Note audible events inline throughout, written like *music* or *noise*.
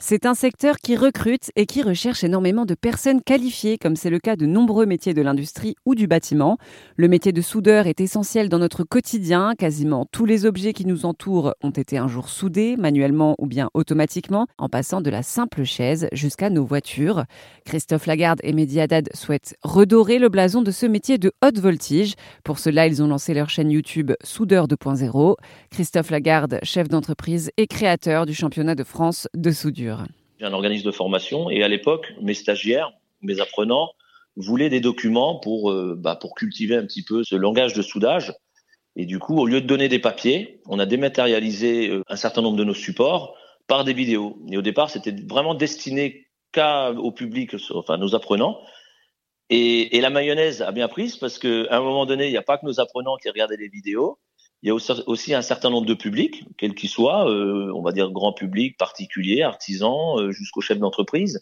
C'est un secteur qui recrute et qui recherche énormément de personnes qualifiées, comme c'est le cas de nombreux métiers de l'industrie ou du bâtiment. Le métier de soudeur est essentiel dans notre quotidien. Quasiment tous les objets qui nous entourent ont été un jour soudés, manuellement ou bien automatiquement, en passant de la simple chaise jusqu'à nos voitures. Christophe Lagarde et Mehdi souhaitent redorer le blason de ce métier de haute voltige. Pour cela, ils ont lancé leur chaîne YouTube Soudeur 2.0. Christophe Lagarde, chef d'entreprise et créateur du championnat de France de soudure. J'ai un organisme de formation et à l'époque, mes stagiaires, mes apprenants voulaient des documents pour, euh, bah, pour cultiver un petit peu ce langage de soudage. Et du coup, au lieu de donner des papiers, on a dématérialisé euh, un certain nombre de nos supports par des vidéos. Et au départ, c'était vraiment destiné qu'à au public, enfin nos apprenants. Et, et, la mayonnaise a bien prise parce qu'à un moment donné, il n'y a pas que nos apprenants qui regardaient les vidéos. Il y a aussi un certain nombre de publics, quels qu'ils soient, euh, on va dire grand public, particulier, artisans, euh, jusqu'aux chefs d'entreprise.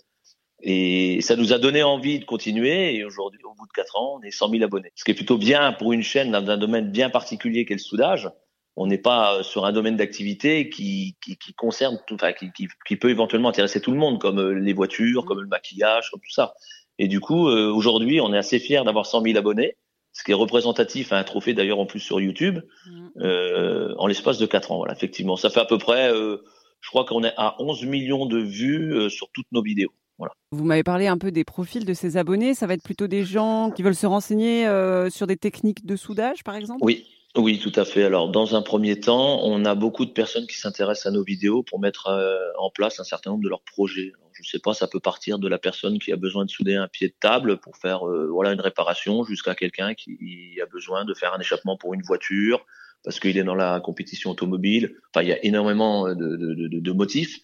Et ça nous a donné envie de continuer. Et aujourd'hui, au bout de quatre ans, on est 100 000 abonnés. Ce qui est plutôt bien pour une chaîne d'un domaine bien particulier qu'est le soudage. On n'est pas euh, sur un domaine d'activité qui, qui, qui, concerne, tout, enfin, qui, qui, peut éventuellement intéresser tout le monde, comme les voitures, comme le maquillage, comme tout ça. Et du coup, aujourd'hui, on est assez fiers d'avoir 100 000 abonnés ce qui est représentatif à un trophée d'ailleurs en plus sur YouTube, mm. euh, en l'espace de 4 ans. Voilà, effectivement, ça fait à peu près, euh, je crois qu'on est à 11 millions de vues euh, sur toutes nos vidéos. Voilà. Vous m'avez parlé un peu des profils de ces abonnés. Ça va être plutôt des gens qui veulent se renseigner sur des techniques de soudage, par exemple? Oui, oui, tout à fait. Alors, dans un premier temps, on a beaucoup de personnes qui s'intéressent à nos vidéos pour mettre euh, en place un certain nombre de leurs projets. je ne sais pas, ça peut partir de la personne qui a besoin de souder un pied de table pour faire euh, voilà une réparation, jusqu'à quelqu'un qui a besoin de faire un échappement pour une voiture parce qu'il est dans la compétition automobile. Enfin, il y a énormément de, de, motifs.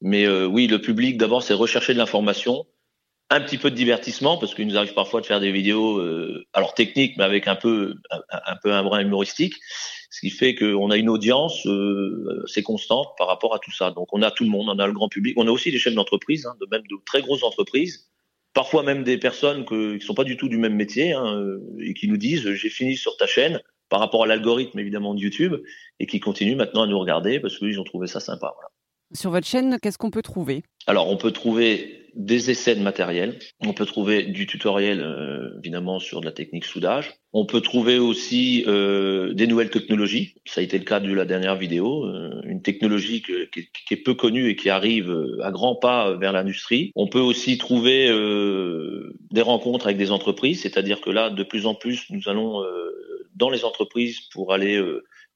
Mais euh, oui, le public, d'abord, c'est rechercher de l'information un petit peu de divertissement parce qu'il nous arrive parfois de faire des vidéos euh, alors techniques mais avec un peu un, un, peu un brin humoristique. Ce qui fait qu'on a une audience euh, assez constante par rapport à tout ça. Donc on a tout le monde on a le grand public. On a aussi des chefs d'entreprise hein, de même de très grosses entreprises. Parfois même des personnes que, qui sont pas du tout du même métier hein, euh, et qui nous disent j'ai fini sur ta chaîne par rapport à l'algorithme évidemment de YouTube et qui continuent maintenant à nous regarder parce qu'ils ont trouvé ça sympa voilà. Sur votre chaîne, qu'est-ce qu'on peut trouver? Alors, on peut trouver des essais de matériel. On peut trouver du tutoriel, euh, évidemment, sur de la technique soudage. On peut trouver aussi euh, des nouvelles technologies. Ça a été le cas de la dernière vidéo. Euh, une technologie qui, est peu connue et qui arrive euh, à grands pas vers l'industrie. On peut aussi trouver euh, des rencontres avec des entreprises. C'est-à-dire que là, de plus en plus, nous allons dans les entreprises pour aller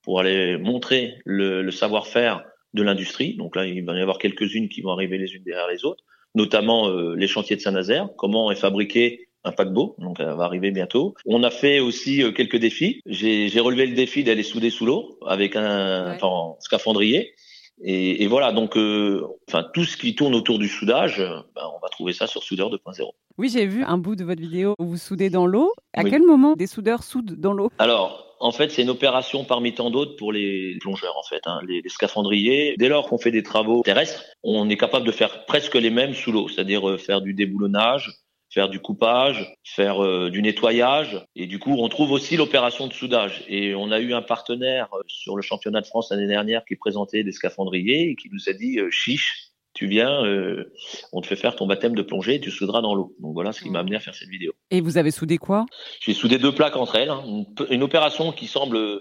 pour aller montrer le, le savoir-faire de l'industrie. Donc là, il va y avoir quelques-unes qui vont arriver les unes derrière les autres, notamment euh, les chantiers de Saint-Nazaire, comment est fabriqué un paquebot, donc ça va arriver bientôt. On a fait aussi euh, quelques défis. J'ai relevé le défi d'aller souder sous l'eau avec un enfin, scaphandrier. Et, et, voilà, donc, euh, enfin, tout ce qui tourne autour du soudage, ben, on va trouver ça sur Soudeur 2.0. Oui, j'ai vu un bout de votre vidéo où vous soudez dans l'eau. À oui. quel moment des soudeurs soudent dans l'eau? Alors, en fait, c'est une opération parmi tant d'autres pour les plongeurs, en fait, hein, les, les, scaphandriers. Dès lors qu'on fait des travaux terrestres, on est capable de faire presque les mêmes sous l'eau, c'est-à-dire euh, faire du déboulonnage, faire du coupage, faire euh, du nettoyage. Et du coup, on trouve aussi l'opération de soudage. Et on a eu un partenaire euh, sur le championnat de France l'année dernière qui présentait des scaphandriers et qui nous a dit, euh, chiche, tu viens, euh, on te fait faire ton baptême de plongée et tu souderas dans l'eau. Donc voilà ce qui m'a amené à faire cette vidéo. Et vous avez soudé quoi? J'ai soudé deux plaques entre elles. Hein. Une, une, opération qui semble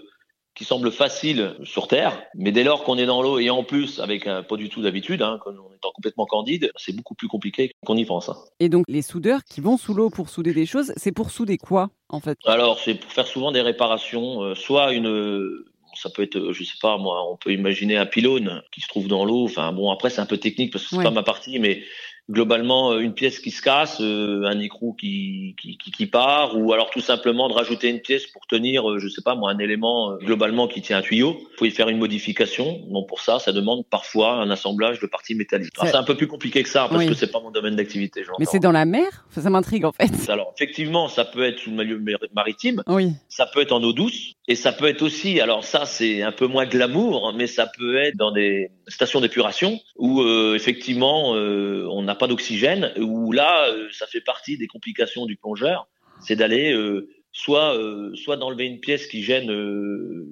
qui semble facile sur Terre, mais dès lors qu'on est dans l'eau et en plus avec un, pas du tout d'habitude, hein, quand on est complètement candide, c'est beaucoup plus compliqué qu'on y pense. Hein. Et donc les soudeurs qui vont sous l'eau pour souder des choses, c'est pour souder quoi en fait? Alors c'est pour faire souvent des réparations, euh, soit une ça peut être, je sais pas moi, on peut imaginer un pylône qui se trouve dans l'eau. Enfin bon, après c'est un peu technique parce que c'est ouais. pas ma partie, mais globalement une pièce qui se casse, euh, un écrou qui, qui, qui, part, ou alors tout simplement de rajouter une pièce pour tenir, euh, je sais pas moi, un élément euh, globalement qui tient un tuyau. Il faut y faire une modification. Donc pour ça, ça demande parfois un assemblage de parties métalliques. C'est un peu plus compliqué que ça parce oui. que c'est pas mon domaine d'activité. Mais c'est dans la mer? Ça m'intrigue en fait. Alors effectivement, ça peut être sous le milieu maritime, oui. ça peut être en eau douce, et ça peut être aussi, alors ça c'est un peu moins glamour, mais ça peut être dans des stations d'épuration où euh, effectivement euh, on n'a pas d'oxygène, où là euh, ça fait partie des complications du plongeur, c'est d'aller euh, soit soit d'enlever une pièce qui gêne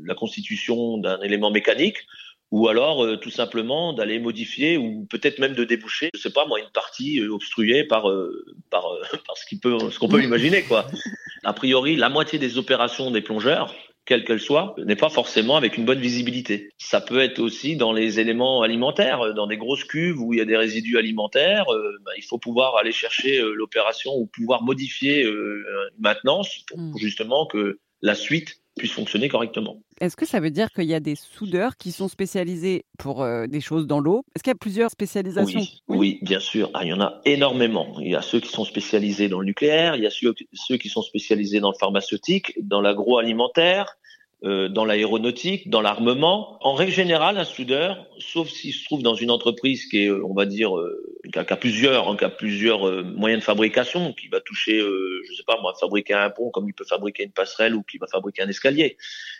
la constitution d'un élément mécanique, ou alors euh, tout simplement d'aller modifier ou peut-être même de déboucher, je sais pas moi, une partie euh, obstruée par euh, par, *laughs* par ce qu'on peut imaginer quoi. A priori, la moitié des opérations des plongeurs quelle qu'elle soit, n'est pas forcément avec une bonne visibilité. Ça peut être aussi dans les éléments alimentaires, dans des grosses cuves où il y a des résidus alimentaires. Bah, il faut pouvoir aller chercher l'opération ou pouvoir modifier une maintenance pour mmh. justement que la suite puisse fonctionner correctement. Est-ce que ça veut dire qu'il y a des soudeurs qui sont spécialisés pour euh, des choses dans l'eau? Est-ce qu'il y a plusieurs spécialisations? Oui, bien sûr. Ah, il y en a énormément. Il y a ceux qui sont spécialisés dans le nucléaire, il y a ceux, ceux qui sont spécialisés dans le pharmaceutique, dans l'agroalimentaire, euh, dans l'aéronautique, dans l'armement. En règle générale, un soudeur, sauf s'il se trouve dans une entreprise qui est, euh, on va dire, euh, qui, a, plusieurs, hein, qui a plusieurs euh, moyens de fabrication, qui va toucher, je sais pas moi, fabriquer un pont comme il peut fabriquer une passerelle ou qui va fabriquer un escalier.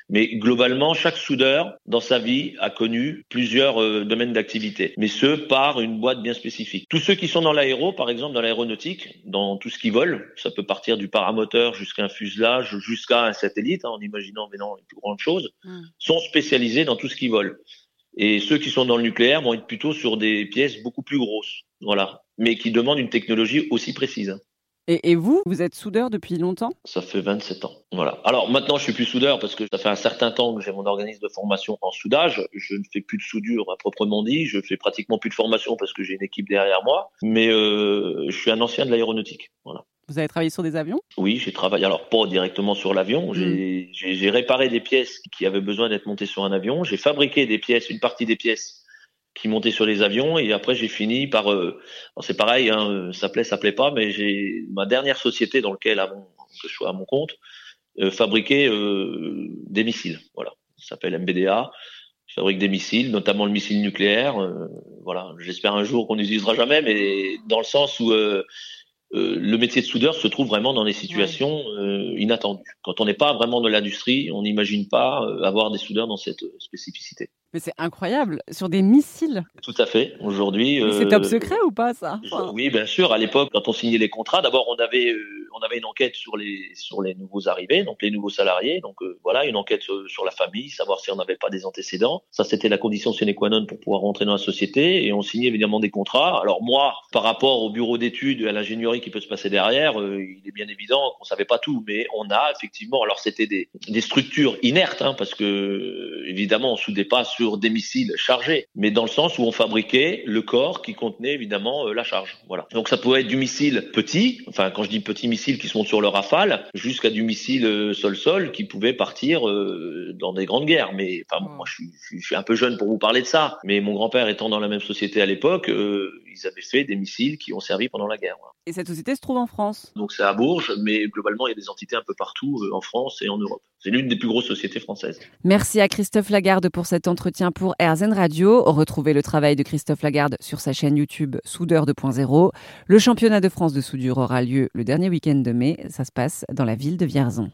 Mais globalement, chaque soudeur, dans sa vie, a connu plusieurs domaines d'activité, mais ce par une boîte bien spécifique. Tous ceux qui sont dans l'aéro, par exemple dans l'aéronautique, dans tout ce qui vole, ça peut partir du paramoteur jusqu'à un fuselage, jusqu'à un satellite, hein, en imaginant mais non, plus grandes choses, hmm. sont spécialisés dans tout ce qui vole. Et ceux qui sont dans le nucléaire vont être plutôt sur des pièces beaucoup plus grosses, voilà, mais qui demandent une technologie aussi précise. Et, vous, vous êtes soudeur depuis longtemps? Ça fait 27 ans. Voilà. Alors maintenant, je suis plus soudeur parce que ça fait un certain temps que j'ai mon organisme de formation en soudage. Je ne fais plus de soudure à proprement dit. Je fais pratiquement plus de formation parce que j'ai une équipe derrière moi. Mais euh, je suis un ancien de l'aéronautique. Voilà. Vous avez travaillé sur des avions? Oui, j'ai travaillé, alors pas directement sur l'avion, hmm. j'ai réparé des pièces qui avaient besoin d'être montées sur un avion, j'ai fabriqué des pièces, une partie des pièces qui montaient sur les avions, et après j'ai fini par, euh, c'est pareil, hein, ça plaît, ça plaît pas, mais j'ai ma dernière société dans laquelle, avant que je sois à mon compte, euh, fabriquait euh, des missiles, voilà, ça s'appelle MBDA, je fabrique des missiles, notamment le missile nucléaire, euh, voilà, j'espère un jour qu'on n'utilisera jamais, mais dans le sens où euh, euh, le métier de soudeur se trouve vraiment dans des situations euh, inattendues. Quand on n'est pas vraiment de l'industrie, on n'imagine pas euh, avoir des soudeurs dans cette spécificité. Mais c'est incroyable, sur des missiles. Tout à fait. Aujourd'hui. c'est top secret ou pas ça? Oui, bien sûr. À l'époque, quand on signait les contrats, d'abord on avait on avait une enquête sur les nouveaux arrivés, donc les nouveaux salariés. Donc voilà, une enquête sur, la famille, savoir si on n'avait pas des antécédents. Ça, c'était la condition sine qua non pour pouvoir rentrer dans la société. Et on signait évidemment des contrats. Alors moi, par rapport au bureau d'études et à l'ingénierie qui peut se passer derrière, euh, il est bien évident qu'on savait pas tout, mais on a effectivement, alors c'était des, structures inertes, hein, parce que évidemment on soudait pas sur des missiles chargés, mais dans le sens où on fabriquait le corps qui contenait évidemment euh, la charge. Voilà. Donc ça pouvait être du missile petit, enfin quand je dis petit missile qui se monte sur le Rafale, jusqu'à du missile euh, sol-sol qui pouvait partir dans des grandes guerres. Mais enfin moi je suis, je suis, un peu jeune pour vous parler de ça, mais mon grand-père étant dans la même société à l'époque, ils avaient fait des missiles qui ont servi pendant la guerre. Et cette société se trouve en France Donc c'est à Bourges, mais globalement il y a des entités un peu partout euh, en France et en Europe. C'est l'une des plus grosses sociétés françaises. Merci à Christophe Lagarde pour cet entretien pour RZN Radio. Retrouvez le travail de Christophe Lagarde sur sa chaîne YouTube Soudeur 2.0. Le championnat de France de soudure aura lieu le dernier week-end de mai. Ça se passe dans la ville de Vierzon.